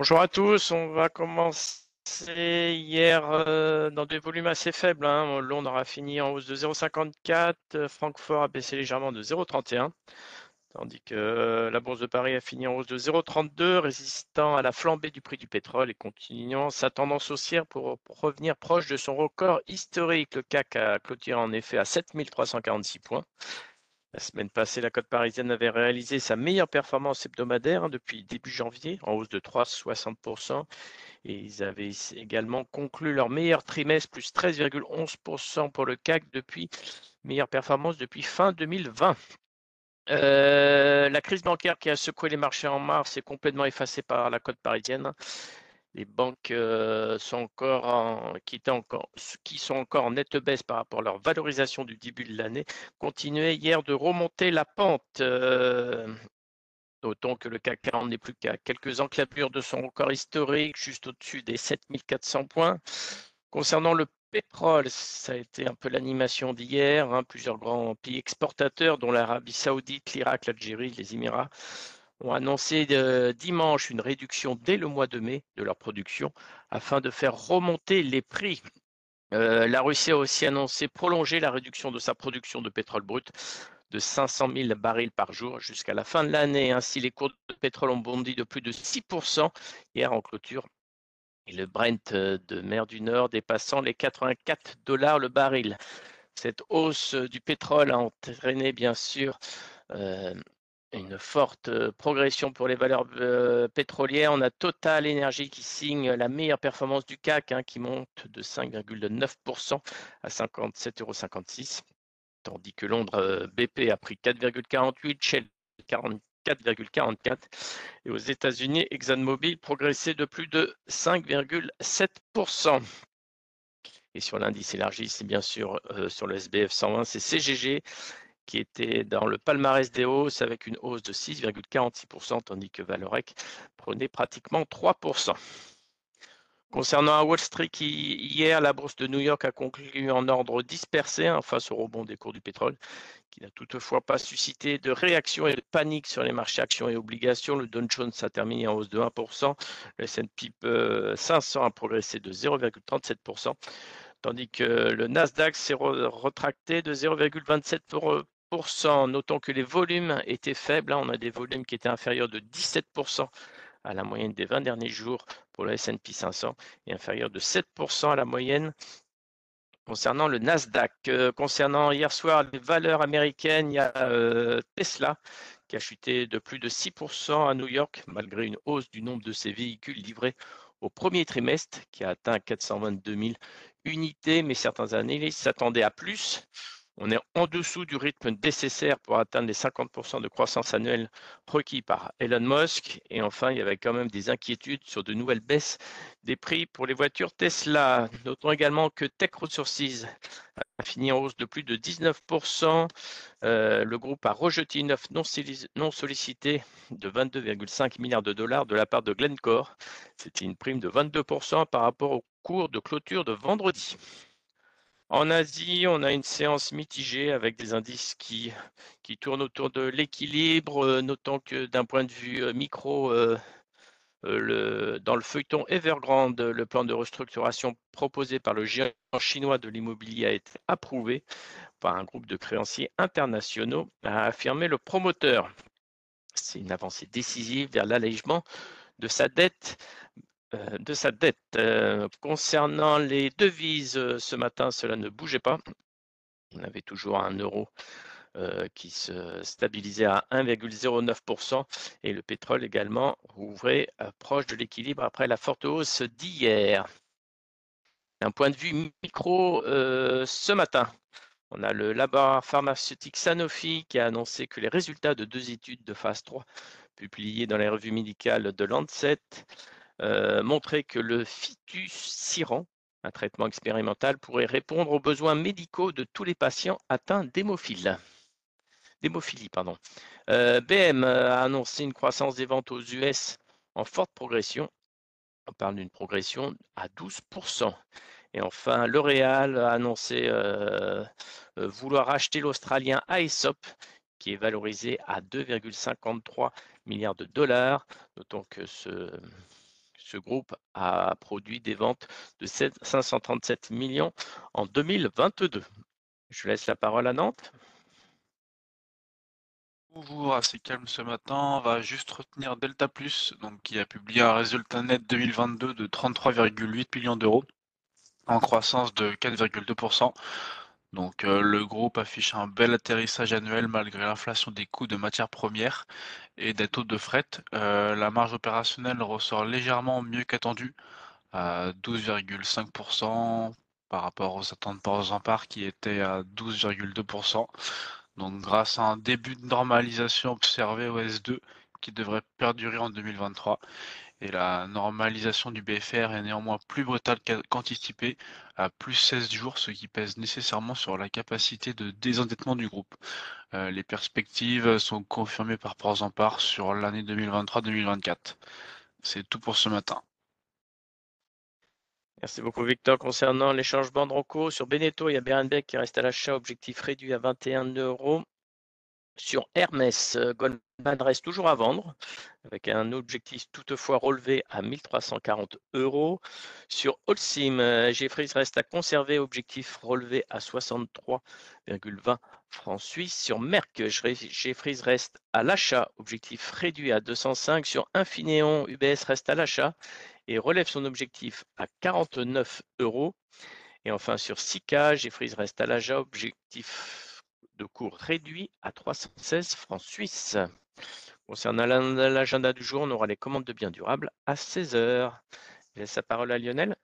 Bonjour à tous, on va commencer hier euh, dans des volumes assez faibles. Hein. Londres a fini en hausse de 0,54, Francfort a baissé légèrement de 0,31, tandis que la bourse de Paris a fini en hausse de 0,32, résistant à la flambée du prix du pétrole et continuant sa tendance haussière pour, pour revenir proche de son record historique. Le CAC a clôturé en effet à 7346 points. La semaine passée, la cote parisienne avait réalisé sa meilleure performance hebdomadaire hein, depuis début janvier, en hausse de 3,60%. Et ils avaient également conclu leur meilleur trimestre, plus 13,11% pour le CAC depuis meilleure performance depuis fin 2020. Euh, la crise bancaire qui a secoué les marchés en mars est complètement effacée par la cote parisienne les banques euh, sont encore en, qui, sont encore en nette baisse par rapport à leur valorisation du début de l'année, continuaient hier de remonter la pente. Euh, D'autant que le CAC 40 n'est plus qu'à quelques enclavures de son record historique, juste au-dessus des 7400 points. Concernant le pétrole, ça a été un peu l'animation d'hier. Hein, plusieurs grands pays exportateurs, dont l'Arabie saoudite, l'Irak, l'Algérie, les Émirats, ont annoncé euh, dimanche une réduction dès le mois de mai de leur production afin de faire remonter les prix. Euh, la Russie a aussi annoncé prolonger la réduction de sa production de pétrole brut de 500 000 barils par jour jusqu'à la fin de l'année. Ainsi, les cours de pétrole ont bondi de plus de 6% hier en clôture. Et le Brent euh, de mer du Nord dépassant les 84 dollars le baril. Cette hausse du pétrole a entraîné bien sûr une forte progression pour les valeurs pétrolières. On a Total Energy qui signe la meilleure performance du CAC, hein, qui monte de 5,9% à 57,56 euros, tandis que Londres BP a pris 4,48, Shell 44,44 et aux États-Unis, ExxonMobil progressait de plus de 5,7%. Et sur l'indice élargi, c'est bien sûr sur le SBF 120, c'est CGG qui était dans le palmarès des hausses avec une hausse de 6,46%, tandis que Valorec prenait pratiquement 3%. Concernant Wall Street, hier, la bourse de New York a conclu en ordre dispersé hein, face au rebond des cours du pétrole, qui n'a toutefois pas suscité de réaction et de panique sur les marchés actions et obligations. Le Dow Jones a terminé en hausse de 1%, le S&P 500 a progressé de 0,37%, tandis que le Nasdaq s'est retracté de 0,27%. Notons que les volumes étaient faibles. Hein. On a des volumes qui étaient inférieurs de 17% à la moyenne des 20 derniers jours pour le S&P 500 et inférieurs de 7% à la moyenne concernant le Nasdaq. Euh, concernant hier soir les valeurs américaines, il y a euh, Tesla qui a chuté de plus de 6% à New York malgré une hausse du nombre de ses véhicules livrés au premier trimestre qui a atteint 422 000 unités, mais certains années s'attendaient à plus. On est en dessous du rythme nécessaire pour atteindre les 50% de croissance annuelle requis par Elon Musk. Et enfin, il y avait quand même des inquiétudes sur de nouvelles baisses des prix pour les voitures Tesla. Notons également que Tech Resources a fini en hausse de plus de 19%. Euh, le groupe a rejeté une offre non sollicitée de 22,5 milliards de dollars de la part de Glencore. C'était une prime de 22% par rapport au cours de clôture de vendredi. En Asie, on a une séance mitigée avec des indices qui, qui tournent autour de l'équilibre, euh, notant que d'un point de vue euh, micro, euh, dans le feuilleton Evergrande, le plan de restructuration proposé par le géant chinois de l'immobilier a été approuvé par un groupe de créanciers internationaux, a affirmé le promoteur. C'est une avancée décisive vers l'allègement de sa dette de sa dette. Euh, concernant les devises, euh, ce matin, cela ne bougeait pas. On avait toujours un euro qui se stabilisait à 1,09% et le pétrole également ouvrait proche de l'équilibre après la forte hausse d'hier. D'un point de vue micro, ce matin, on a le laboratoire pharmaceutique Sanofi qui a annoncé que les résultats de deux études de phase 3 publiées dans les revues médicales de Lancet euh, montrer que le fitus siran, un traitement expérimental, pourrait répondre aux besoins médicaux de tous les patients atteints d'hémophilie. Pardon. Euh, BM a annoncé une croissance des ventes aux US en forte progression. On parle d'une progression à 12%. Et enfin, L'Oréal a annoncé euh, vouloir acheter l'Australien Aesop, qui est valorisé à 2,53 milliards de dollars. Notons que ce, Ce groupe a produit des ventes de 537 millions en 2022. Je laisse la parole à Nantes. Bonjour, assez calme ce matin. On va juste retenir Delta Plus, donc qui a publié un résultat net 2022 de 33,8 millions d'euros, en croissance de 4,2%. Donc euh, le groupe affiche un bel atterrissage annuel malgré l'inflation des coûts de matières premières et des taux de fret. Euh, la marge opérationnelle ressort légèrement mieux qu'attendu, à 12,5% par rapport aux attentes en part qui étaient à 12,2%. Donc grâce à un début de normalisation observé au S2 qui devrait perdurer en 2023 et la normalisation du BFR est néanmoins plus brutale qu'anticipé, à plus 16 jours, ce qui pèse nécessairement sur la capacité de désendettement du groupe. Euh, les perspectives sont confirmées par Port en part sur l'année 2023-2024. C'est tout pour ce matin. Merci beaucoup Victor. Concernant de recours, sur Beneteau, il y a Berenbeck qui reste à l'achat, objectif réduit à 21 euros. Sur Hermès, euh, Goldman reste toujours à vendre, avec un objectif toutefois relevé à 1340 euros. Sur Holcim, euh, Jeffries reste à conserver, objectif relevé à 63,20 francs suisses. Sur Merck, Jeffries reste à l'achat, objectif réduit à 205. Sur Infineon, UBS reste à l'achat et relève son objectif à 49 euros. Et enfin sur Sika, Jeffries reste à l'achat, objectif de cours réduit à 316 francs suisses. Concernant l'agenda du jour, on aura les commandes de biens durables à 16 heures. Je laisse la parole à Lionel.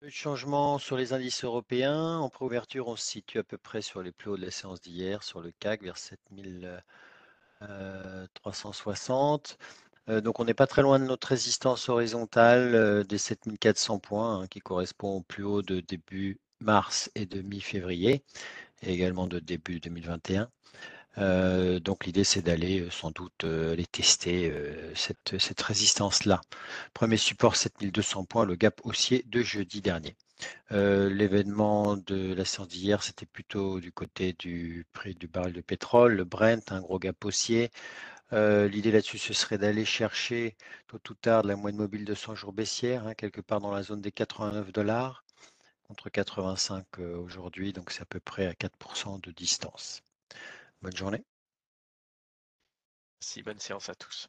Peu de changement sur les indices européens. En préouverture, on se situe à peu près sur les plus hauts de la séance d'hier, sur le CAC vers 7360. Euh, donc on n'est pas très loin de notre résistance horizontale euh, des 7400 points, hein, qui correspond au plus haut de début mars et de mi-février et également de début 2021. Euh, donc l'idée c'est d'aller euh, sans doute euh, tester cette, cette résistance-là. Premier support 7200 points, le gap haussier de jeudi dernier. L'événement de la séance d'hier, c'était plutôt du côté du prix du baril de pétrole, le Brent, un gros gap haussier. L'idée là-dessus, ce serait d'aller chercher tôt ou tard la moyenne mobile de 100 jours baissière, hein, quelque part dans la zone des 89 dollars contre 85 aujourd'hui, donc c'est à peu près à 4% de distance. Bonne journée. Merci, bonne séance à tous.